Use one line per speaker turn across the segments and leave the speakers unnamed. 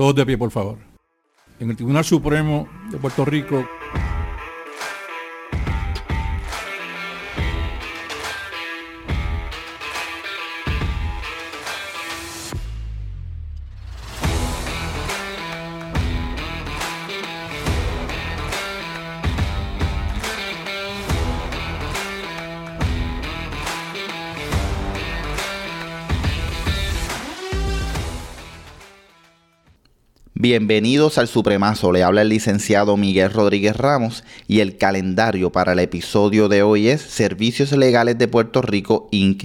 Todos de pie, por favor. En el Tribunal Supremo de Puerto Rico
Bienvenidos al Supremazo, le habla el licenciado Miguel Rodríguez Ramos y el calendario para el episodio de hoy es Servicios Legales de Puerto Rico Inc.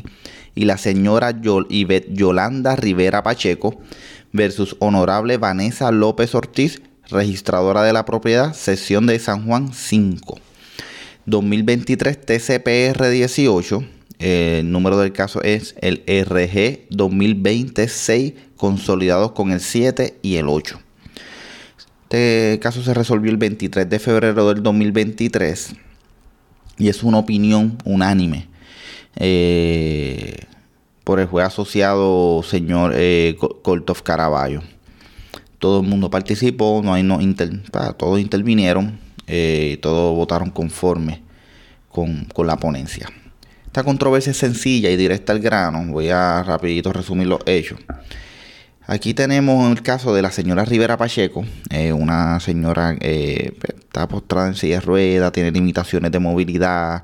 y la señora Yol Yolanda Rivera Pacheco versus Honorable Vanessa López Ortiz, registradora de la propiedad, sesión de San Juan 5. 2023 TCPR 18, el número del caso es el RG 2026 consolidados con el 7 y el 8. Este caso se resolvió el 23 de febrero del 2023 y es una opinión unánime eh, por el juez asociado señor eh, Caraballo. Todo el mundo participó, no hay no todos intervinieron, eh, todos votaron conforme con, con la ponencia. Esta controversia es sencilla y directa al grano. Voy a rapidito resumir los hechos. Aquí tenemos el caso de la señora Rivera Pacheco, eh, una señora eh, está postrada en silla de ruedas, tiene limitaciones de movilidad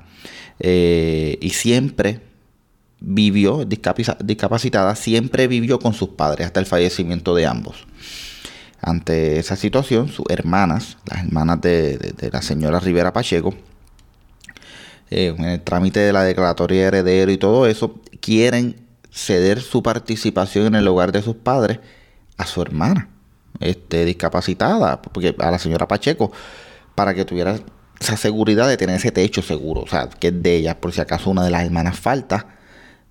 eh, y siempre vivió discapacitada, siempre vivió con sus padres hasta el fallecimiento de ambos. Ante esa situación, sus hermanas, las hermanas de, la señora Rivera Pacheco, en el trámite de la declaratoria de heredero y todo eso, quieren ceder su participación en el hogar de sus padres a su hermana, este, discapacitada, porque a la señora Pacheco, para que tuviera esa seguridad de tener ese techo seguro, o sea, que es de ella, por si acaso una de las hermanas falta,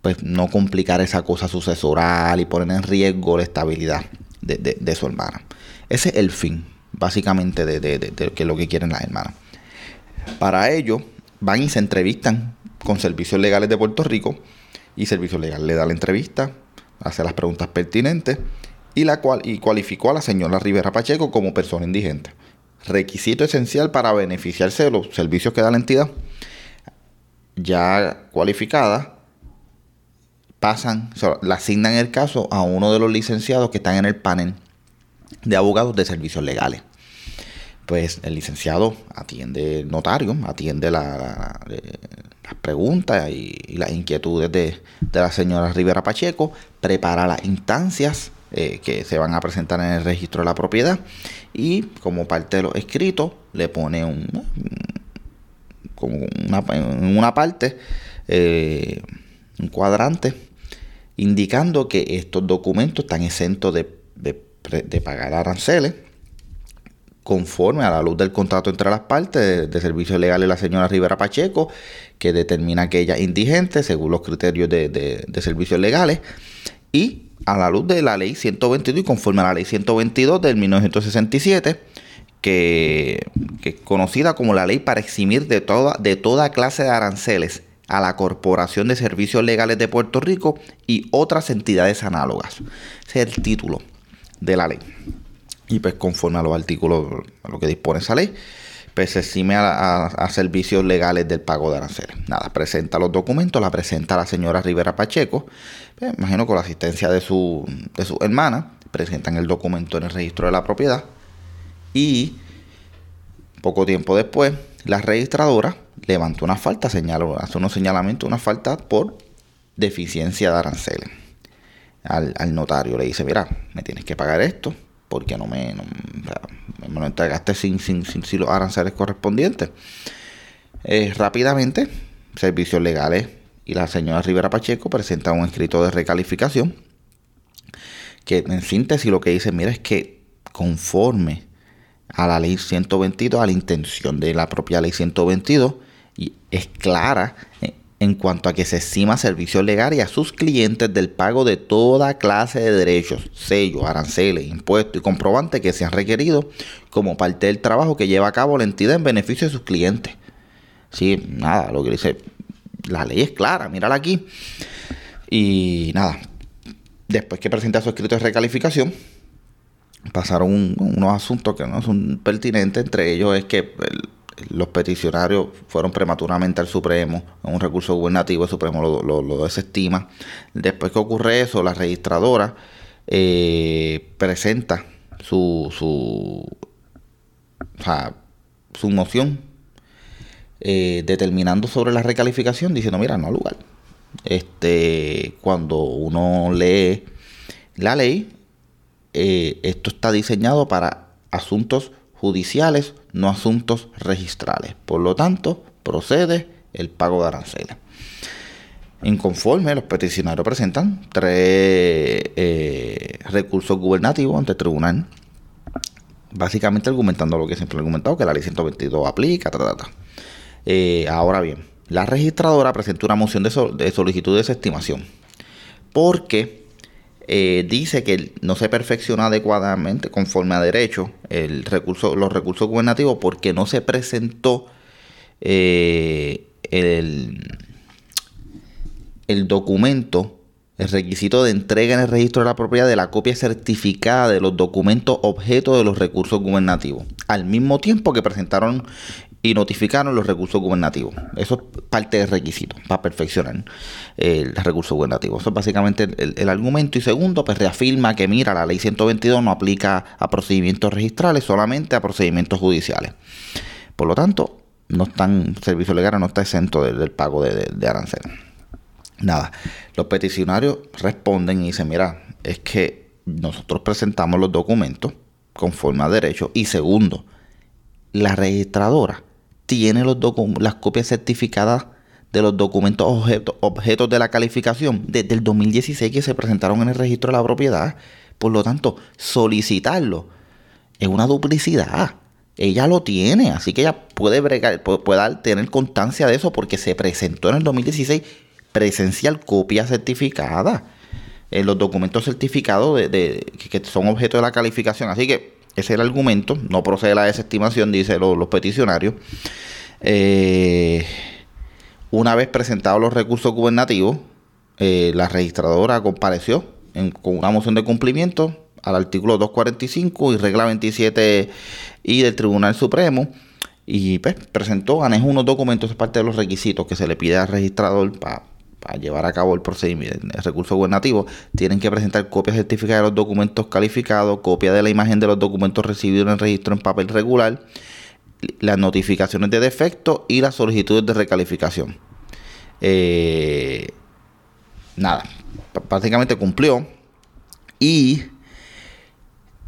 pues no complicar esa cosa sucesoral y poner en riesgo la estabilidad de, su hermana. Ese es el fin, básicamente, de, de, lo que quieren las hermanas. Para ello, van y se entrevistan con servicios legales de Puerto Rico y Servicio Legal le da la entrevista, hace las preguntas pertinentes y, la cual, y cualificó a la señora Rivera Pacheco como persona indigente. Requisito esencial para beneficiarse de los servicios que da la entidad. Ya cualificada, pasan, le asignan el caso a uno de los licenciados que están en el panel de abogados de servicios legales pues el licenciado atiende el notario, atiende la, las preguntas y, las inquietudes de, la señora Rivera Pacheco, prepara las instancias eh, que se van a presentar en el registro de la propiedad y como parte de los escritos le pone un, como una, una parte eh, un cuadrante indicando que estos documentos están exentos de, de pagar aranceles conforme a la luz del contrato entre las partes de, servicios legales la señora Rivera Pacheco, que determina que ella es indigente según los criterios de, servicios legales, y a la luz de la ley 122 y conforme a la ley 122 del 1967, que, es conocida como la ley para eximir de toda, de toda clase de aranceles a la Corporación de Servicios Legales de Puerto Rico y otras entidades análogas. Ese es el título de la ley y pues conforme a los artículos, a lo que dispone esa ley, pues se exime a, servicios legales del pago de aranceles. Nada, presenta los documentos, la presenta la señora Rivera Pacheco, pues, imagino con la asistencia de su, de su hermana, presentan el documento en el registro de la propiedad y poco tiempo después la registradora levanta una falta, señaló, hace unos señalamientos, una falta por deficiencia de aranceles. Al, al notario le dice, mira, me tienes que pagar esto, porque no me, me lo entregaste sin, sin, sin, los aranceles correspondientes. Eh, rápidamente, servicios legales y la señora Rivera Pacheco presentan un escrito de recalificación que en síntesis lo que dice, mira, es que conforme a la ley 122, a la intención de la propia ley 122, y es clara eh, en cuanto a que se estima servicios legales a sus clientes del pago de toda clase de derechos, sellos, aranceles, impuestos y comprobantes que sean requeridos como parte del trabajo que lleva a cabo la entidad en beneficio de sus clientes. Sí, nada, lo que dice la ley es clara, mírala aquí. Y nada, después que presenta su escrito de recalificación, pasaron unos asuntos que no son pertinentes. Entre ellos es que los peticionarios fueron prematuramente al Supremo, un recurso gubernativo, el Supremo lo, desestima. Después que ocurre eso, la registradora eh, presenta su, su, su moción eh, determinando sobre la recalificación, diciendo, mira, no lugar. Este, cuando uno lee la ley, eh, esto está diseñado para asuntos judiciales, no asuntos registrales. Por lo tanto, procede el pago de aranceles. Inconforme, los peticionarios presentan tres eh, recursos gubernativos ante el tribunal, básicamente argumentando lo que siempre he argumentado, que la ley 122 aplica, eh, ahora bien, la registradora presentó una moción de, de solicitud de desestimación porque eh, dice que no se perfecciona adecuadamente conforme a derecho los recursos gubernativos porque no se presentó eh, el, el documento, el requisito de entrega en el registro de la propiedad de la copia certificada de los documentos objeto de los recursos gubernativos, al mismo tiempo que presentaron y notificaron los recursos gubernativos. Eso es parte del requisito para perfeccionar el recurso gubernativo. Eso es básicamente el, argumento. Y segundo, pues reafirma que, mira, la ley 122 no aplica a procedimientos registrales, solamente a procedimientos judiciales. Por lo tanto, no están, servicio legal no está exento del, pago de, de, arancel. Nada, los peticionarios responden y dicen, mira, es que nosotros presentamos los documentos conforme a derecho. Y segundo, la registradora tiene los las copias certificadas de los documentos objetos de la calificación desde el 2016 que se presentaron en el registro de la propiedad. Por lo tanto, solicitarlo es una duplicidad. Ella lo tiene, así que ella puede, bregar, puede, tener constancia de eso porque se presentó en el 2016 presencial copia certificada. En los documentos certificados de, que son objeto de la calificación. Así que ese es el argumento. No procede la desestimación, dice los peticionarios. Eh, una vez presentados los recursos gubernativos, eh, la registradora compareció con una moción de cumplimiento al artículo 245 y regla 27 y del Tribunal Supremo y pues, presentó, anexó unos documentos, es parte de los requisitos que se le pide al registrador para para llevar a cabo el procedimiento, el recurso gubernativo, tienen que presentar copias certificadas de los documentos calificados, copia de la imagen de los documentos recibidos en el registro en papel regular, las notificaciones de defecto y las solicitudes de recalificación. Eh, nada, prácticamente cumplió. Y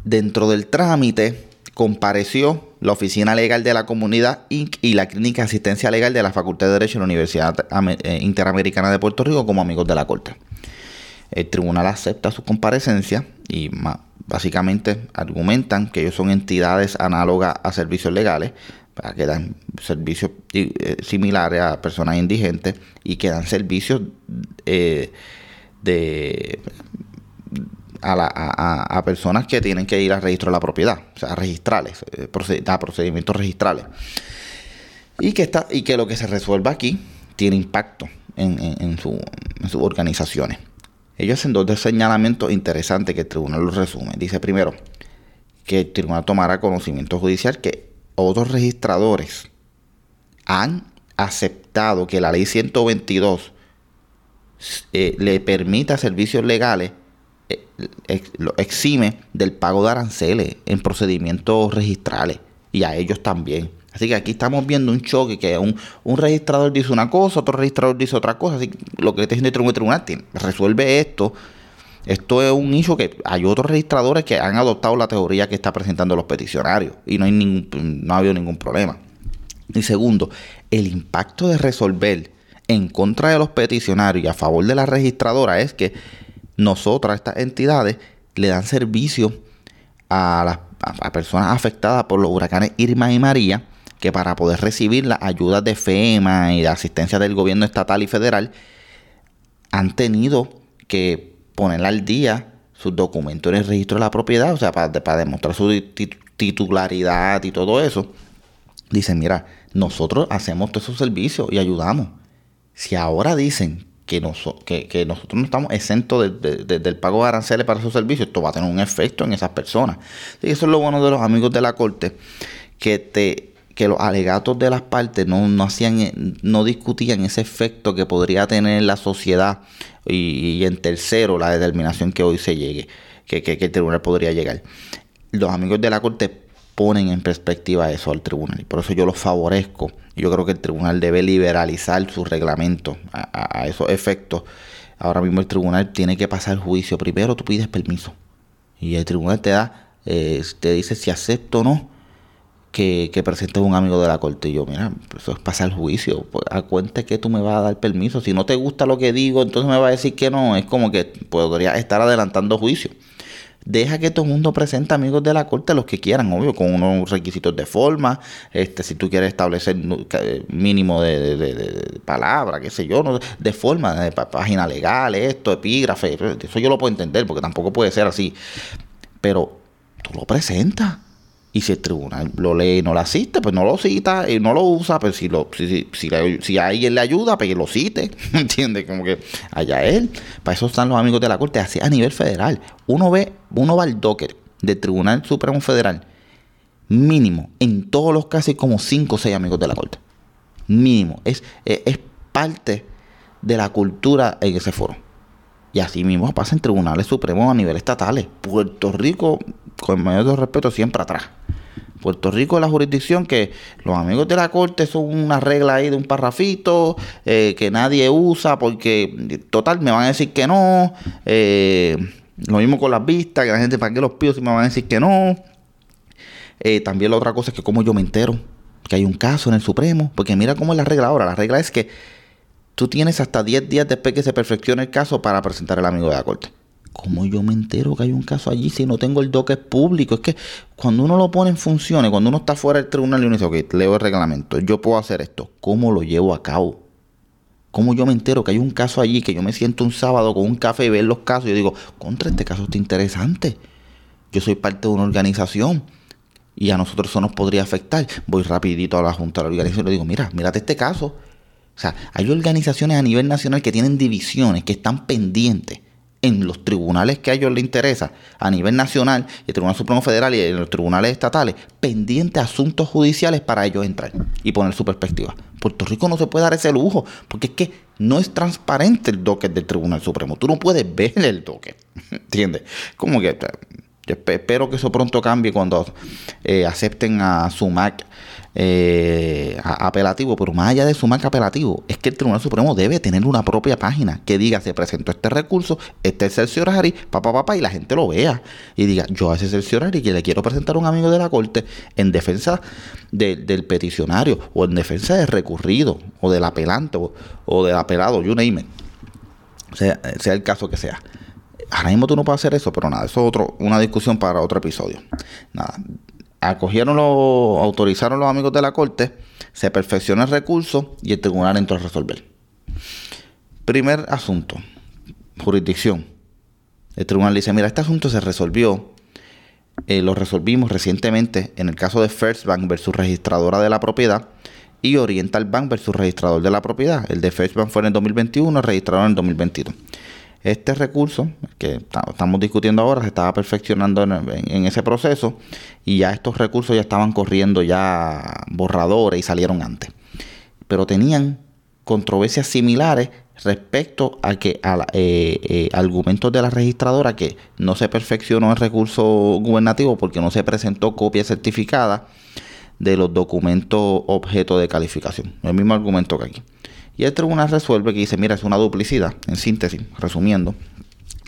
dentro del trámite compareció la Oficina Legal de la Comunidad Inc. y la Clínica de Asistencia Legal de la Facultad de Derecho de la Universidad eh, Interamericana de Puerto Rico como amigos de la Corte. El tribunal acepta su comparecencia y básicamente argumentan que ellos son entidades análogas a servicios legales, que dan servicios eh, similares a personas indigentes y que dan servicios eh, de a, personas que tienen que ir al registro de la propiedad, o sea, a registrales, eh, procedimientos registrales. Y que, está, y que lo que se resuelva aquí tiene impacto en, sus organizaciones. Ellos hacen dos señalamientos interesantes que el tribunal los resume. Dice primero que el tribunal tomará conocimiento judicial que otros registradores han aceptado que la ley 122 eh, le permita servicios legales lo exime del pago de aranceles en procedimientos registrales y a ellos también. Así que aquí estamos viendo un choque que un, un registrador dice una cosa, otro registrador dice otra cosa. Así que lo que está diciendo el tribunal resuelve esto. Esto es un hecho que hay otros registradores que han adoptado la teoría que está presentando los peticionarios y no, hay ningún, no ha habido ningún problema. Y segundo, el impacto de resolver en contra de los peticionarios y a favor de la registradora es que nosotras, estas entidades, le dan servicio a las personas afectadas por los huracanes Irma y María, que para poder recibir las ayudas de FEMA y de asistencia del gobierno estatal y federal, han tenido que poner al día sus documentos en el registro de la propiedad, o sea, para, para demostrar su titularidad y todo eso. Dicen, mira, nosotros hacemos todos esos servicios y ayudamos. Si ahora dicen que, nosotros no estamos exentos del pago de aranceles para esos servicios, esto va a tener un efecto en esas personas. Y eso es lo bueno de los amigos de la corte, que los alegatos de las partes no, discutían ese efecto que podría tener en la sociedad y, en tercero la determinación que hoy se llegue que, que el tribunal podría llegar los amigos de la corte ponen en perspectiva eso al tribunal. Y por eso yo los favorezco. Yo creo que el tribunal debe liberalizar su reglamento a, esos efectos. Ahora mismo el tribunal tiene que pasar juicio. Primero tú pides permiso. Y el tribunal te da, eh, te dice si acepto o no que, que presentes un amigo de la corte. Y yo, mira, eso es pasar juicio. Pues, a cuenta que tú me vas a dar permiso. Si no te gusta lo que digo, entonces me va a decir que no. Es como que podría estar adelantando juicio. Deja que todo el mundo presente amigos de la corte, los que quieran, obvio, con unos requisitos de forma. Este, si tú quieres establecer mínimo de, de, palabra, qué sé yo, no, de forma, de página legal, esto, epígrafe, eso yo lo puedo entender, porque tampoco puede ser así. Pero tú lo presentas. Y si el tribunal lo lee y no lo asiste, pues no lo cita y no lo usa. Pues si, lo, si, si, si, a alguien le ayuda, pues que lo cite. ¿Me entiendes? Como que allá él. Para eso están los amigos de la Corte, así a nivel federal. Uno ve, uno va al docker del Tribunal Supremo Federal. Mínimo, en todos los casos como 5 o 6 amigos de la Corte. Mínimo. Es, es, parte de la cultura en ese foro. Y así mismo pasa en tribunales supremos a nivel estatales. Puerto Rico, con mayor respeto, siempre atrás. Puerto Rico es la jurisdicción que los amigos de la corte son una regla ahí de un parrafito eh, que nadie usa porque total me van a decir que no. Eh, lo mismo con las vistas, que la gente para qué los pido si me van a decir que no. Eh, también la otra cosa es que como yo me entero que hay un caso en el Supremo, porque mira cómo es la regla ahora. La regla es que tú tienes hasta 10 días después que se perfeccione el caso para presentar al amigo de la corte. ¿Cómo yo me entero que hay un caso allí si no tengo el doque público? Es que cuando uno lo pone en funciones, cuando uno está fuera del tribunal y uno dice, ok, leo el reglamento, yo puedo hacer esto, ¿cómo lo llevo a cabo? ¿Cómo yo me entero que hay un caso allí, que yo me siento un sábado con un café y ver los casos y yo digo, contra este caso está interesante? Yo soy parte de una organización y a nosotros eso nos podría afectar. Voy rapidito a la junta de la organización y le digo, mira, mírate este caso. O sea, hay organizaciones a nivel nacional que tienen divisiones, que están pendientes en los tribunales que a ellos les interesa, a nivel nacional, el Tribunal Supremo Federal y en los tribunales estatales, pendientes asuntos judiciales para ellos entrar y poner su perspectiva. Puerto Rico no se puede dar ese lujo, porque es que no es transparente el docket del Tribunal Supremo. Tú no puedes ver el docket, ¿entiendes? Como que yo espero que eso pronto cambie cuando eh, acepten a SUMAC eh, apelativo, pero más allá de su marca apelativo, es que el Tribunal Supremo debe tener una propia página que diga, se presentó este recurso, este es el cerciorari, papá, papá, y la gente lo vea y diga, yo a ese cerciorari que le quiero presentar a un amigo de la corte en defensa del peticionario o en defensa del recurrido o del apelante o, del apelado, you name it. Sea, sea el caso que sea. Ahora mismo tú no puedes hacer eso, pero nada, eso es otro, una discusión para otro episodio. Nada, acogieron los, autorizaron los amigos de la corte, se perfeccionó el recurso y el tribunal entró a resolver. Primer asunto, jurisdicción. El tribunal dice, mira, este asunto se resolvió, eh, lo resolvimos recientemente en el caso de First Bank versus registradora de la propiedad y Oriental Bank versus registrador de la propiedad. El de First Bank fue en el 2021, el en el 2022. Este recurso que estamos discutiendo ahora se estaba perfeccionando en, ese proceso y ya estos recursos ya estaban corriendo ya borradores y salieron antes. Pero tenían controversias similares respecto a que a eh, eh, argumentos de la registradora que no se perfeccionó el recurso gubernativo porque no se presentó copia certificada de los documentos objeto de calificación. El mismo argumento que aquí. Y el tribunal resuelve que dice, mira, es una duplicidad, en síntesis, resumiendo.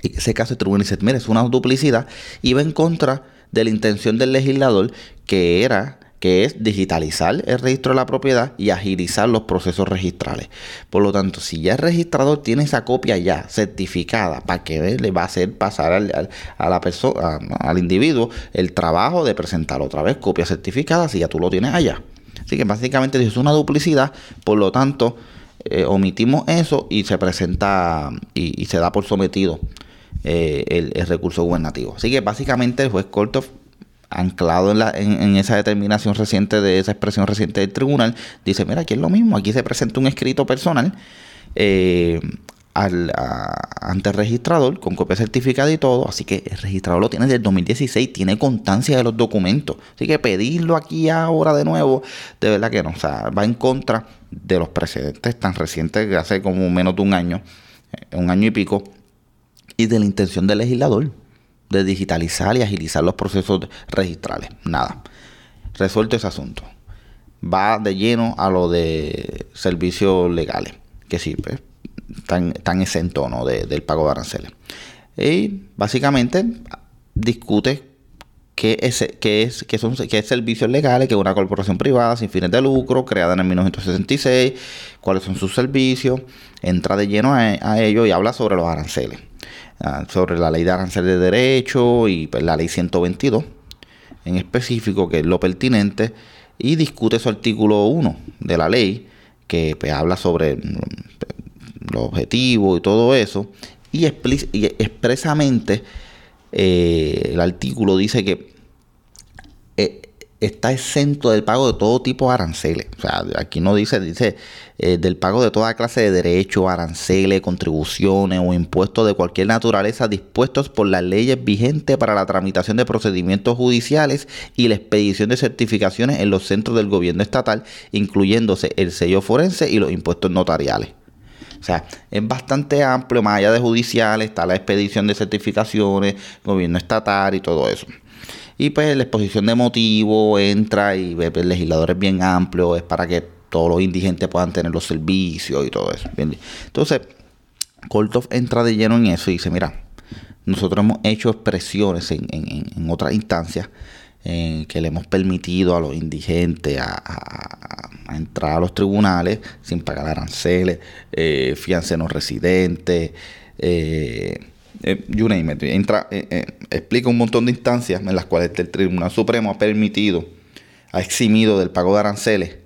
En ese caso el tribunal dice, mira, es una duplicidad y va en contra de la intención del legislador que era que es digitalizar el registro de la propiedad y agilizar los procesos registrales. Por lo tanto, si ya el registrador tiene esa copia ya certificada, ¿para que le va a hacer pasar al, a la persona, al individuo el trabajo de presentar otra vez copia certificada si ya tú lo tienes allá? Así que básicamente es una duplicidad, por lo tanto, eh, omitimos eso y se presenta y, se da por sometido eh, el, recurso gubernativo. Así que básicamente el juez Korthoff, anclado en, la, en, esa determinación reciente de esa expresión reciente del tribunal, dice, mira, aquí es lo mismo, aquí se presenta un escrito personal. Eh, al, ante el registrador con copia certificada y todo. Así que el registrador lo tiene desde el 2016, tiene constancia de los documentos. Así que pedirlo aquí ahora de nuevo, de verdad que no. O sea, va en contra de los precedentes tan recientes que hace como menos de un año, eh, un año y pico, y de la intención del legislador de digitalizar y agilizar los procesos registrales. Nada. Resuelto ese asunto. Va de lleno a lo de servicios legales, que sí, pues, tan, exento ¿no? del pago de aranceles. Y básicamente discute qué es, qué es, qué son, qué es servicios legales, que es una corporación privada sin fines de lucro, creada en el 1966, cuáles son sus servicios, entra de lleno a, ello y habla sobre los aranceles, ah, sobre la ley de aranceles de derecho y pues, la ley 122 en específico, que es lo pertinente, y discute su artículo 1 de la ley, que pues, habla sobre los objetivos y todo eso, y, expresamente eh, el artículo dice que eh, está exento del pago de todo tipo de aranceles. O sea, aquí no dice, dice eh, del pago de toda clase de derechos, aranceles, contribuciones o impuestos de cualquier naturaleza dispuestos por las leyes vigentes para la tramitación de procedimientos judiciales y la expedición de certificaciones en los centros del gobierno estatal, incluyéndose el sello forense y los impuestos notariales. O sea, es bastante amplio, más allá de judiciales, está la expedición de certificaciones, gobierno estatal y todo eso. Y pues la exposición de motivos entra y pues, el legislador es bien amplio, es para que todos los indigentes puedan tener los servicios y todo eso. Entonces, Koltov entra de lleno en eso y dice, mira, nosotros hemos hecho expresiones en, en otras instancias eh, que le hemos permitido a los indigentes a, entrar a los tribunales sin pagar aranceles, eh, fianza no residentes, eh, eh you name Entra, explica un montón de instancias en las cuales el Tribunal Supremo ha permitido, ha eximido del pago de aranceles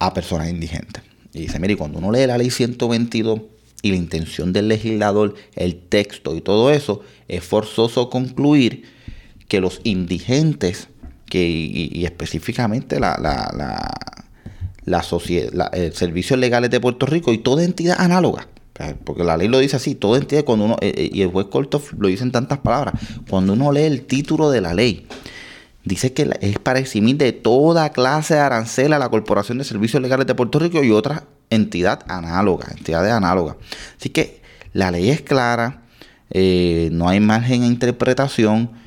a personas indigentes. Y dice, mire, cuando uno lee la ley 122 y la intención del legislador, el texto y todo eso, es forzoso concluir que los indigentes, que, y, específicamente la, la, la, sociedad, eh, servicios legales de Puerto Rico y toda entidad análoga, porque la ley lo dice así, toda entidad, cuando uno, eh, eh, y el juez Corto lo dice en tantas palabras, cuando uno lee el título de la ley, dice que es para eximir de toda clase de arancel a la Corporación de Servicios Legales de Puerto Rico y otra entidad análoga, entidades análogas. Así que la ley es clara, no hay margen de interpretación,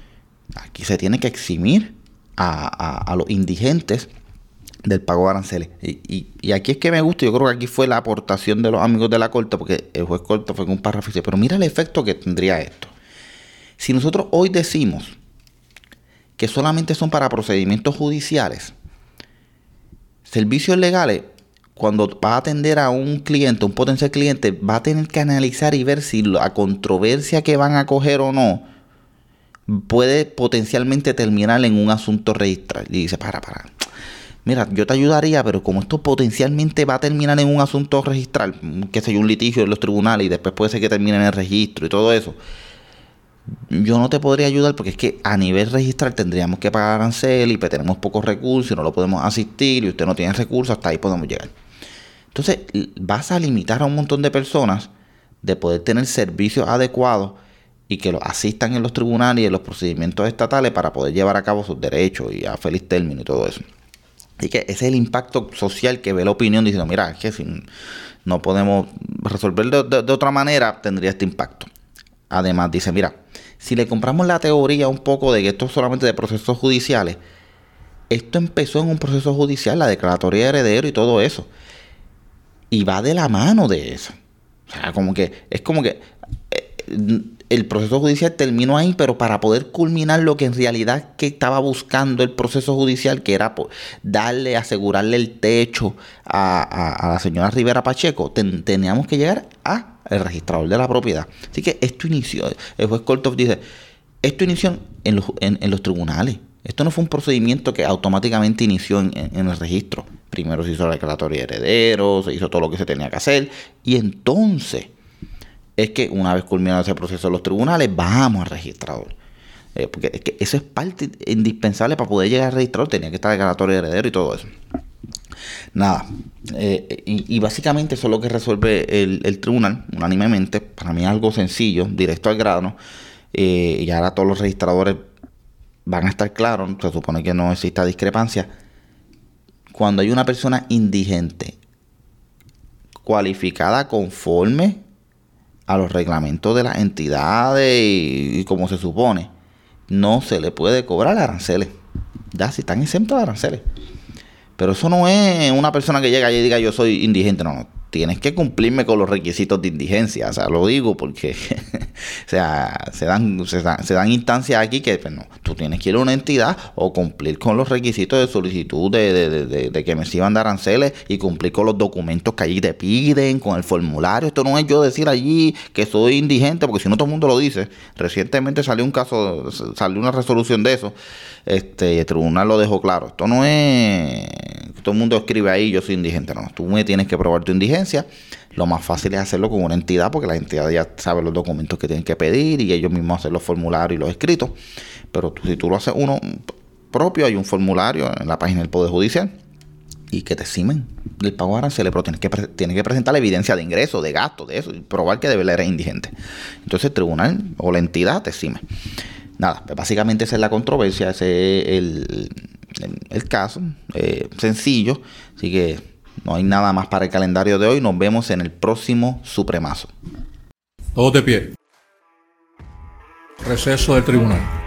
Aquí se tiene que eximir a, los indigentes del pago de aranceles. Y, aquí es que me gusta, yo creo que aquí fue la aportación de los amigos de la Corte, porque el juez Corte fue con un párrafo pero mira el efecto que tendría esto. Si nosotros hoy decimos que solamente son para procedimientos judiciales, servicios legales, cuando va a atender a un cliente, un potencial cliente, va a tener que analizar y ver si la controversia que van a coger o no, puede potencialmente terminar en un asunto registral. Y dice, para, para. Mira, yo te ayudaría, pero como esto potencialmente va a terminar en un asunto registral, que sea un litigio en los tribunales y después puede ser que termine en el registro y todo eso, yo no te podría ayudar porque es que a nivel registral tendríamos que pagar arancel y pues tenemos pocos recursos y no lo podemos asistir y usted no tiene recursos, hasta ahí podemos llegar. Entonces vas a limitar a un montón de personas de poder tener servicios adecuados y que lo asistan en los tribunales y en los procedimientos estatales para poder llevar a cabo sus derechos y a feliz término y todo eso. Y que ese es el impacto social que ve la opinión diciendo, mira, es que si no podemos resolver de, de, otra manera, tendría este impacto. Además, dice, mira, si le compramos la teoría un poco de que esto es solamente de procesos judiciales, esto empezó en un proceso judicial, la declaratoria de heredero y todo eso. Y va de la mano de eso. O sea, como que es como que eh, el proceso judicial terminó ahí, pero para poder culminar lo que en realidad que estaba buscando el proceso judicial, que era darle, asegurarle el techo a, la señora Rivera Pacheco, teníamos que llegar a el registrador de la propiedad. Así que esto inició, el juez Kortov dice, esto inició en los, tribunales. Esto no fue un procedimiento que automáticamente inició en, en, el registro. Primero se hizo la declaratoria de herederos, se hizo todo lo que se tenía que hacer, y entonces es que una vez culminado ese proceso en los tribunales, vamos al registrador. Eh, porque es que eso es parte indispensable para poder llegar al registrador, tenía que estar declaratorio heredero y todo eso. Nada. Eh, y, básicamente eso es lo que resuelve el, tribunal, unánimemente. Para mí es algo sencillo, directo al grano. Eh, y ahora todos los registradores van a estar claros. Se supone que no exista discrepancia. Cuando hay una persona indigente cualificada conforme a los reglamentos de las entidades y, como se supone, no se le puede cobrar aranceles. Ya, si están exentos de aranceles. Pero eso no es una persona que llega y diga yo soy indigente, no tienes que cumplirme con los requisitos de indigencia. O sea, lo digo porque o sea, se dan, se dan, instancias aquí que pues, no, tú tienes que ir a una entidad o cumplir con los requisitos de solicitud de, que me sirvan de aranceles y cumplir con los documentos que allí te piden, con el formulario. Esto no es yo decir allí que soy indigente, porque si no todo el mundo lo dice. Recientemente salió un caso, salió una resolución de eso. Este, el tribunal lo dejó claro. Esto no es todo el mundo escribe ahí yo soy indigente. No, tú me tienes que probar tu indigencia. Lo más fácil es hacerlo con una entidad porque la entidad ya sabe los documentos que tienen que pedir y ellos mismos hacen los formularios y los escritos. Pero si tú lo haces uno propio, hay un formulario en la página del Poder Judicial y que te eximen del pago de aranceles, pero tienes que, tienes que presentar la evidencia de ingreso, de gasto, de eso, y probar que de verdad eres indigente. Entonces el tribunal o la entidad te exime. Nada, pues básicamente esa es la controversia, ese es el, el, caso, eh, sencillo, así que no hay nada más para el calendario de hoy, nos vemos en el próximo Supremazo.
Todos de pie. Receso del tribunal.